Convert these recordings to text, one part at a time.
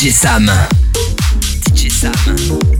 DJ Sam. DJ Sam.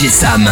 J'ai sam.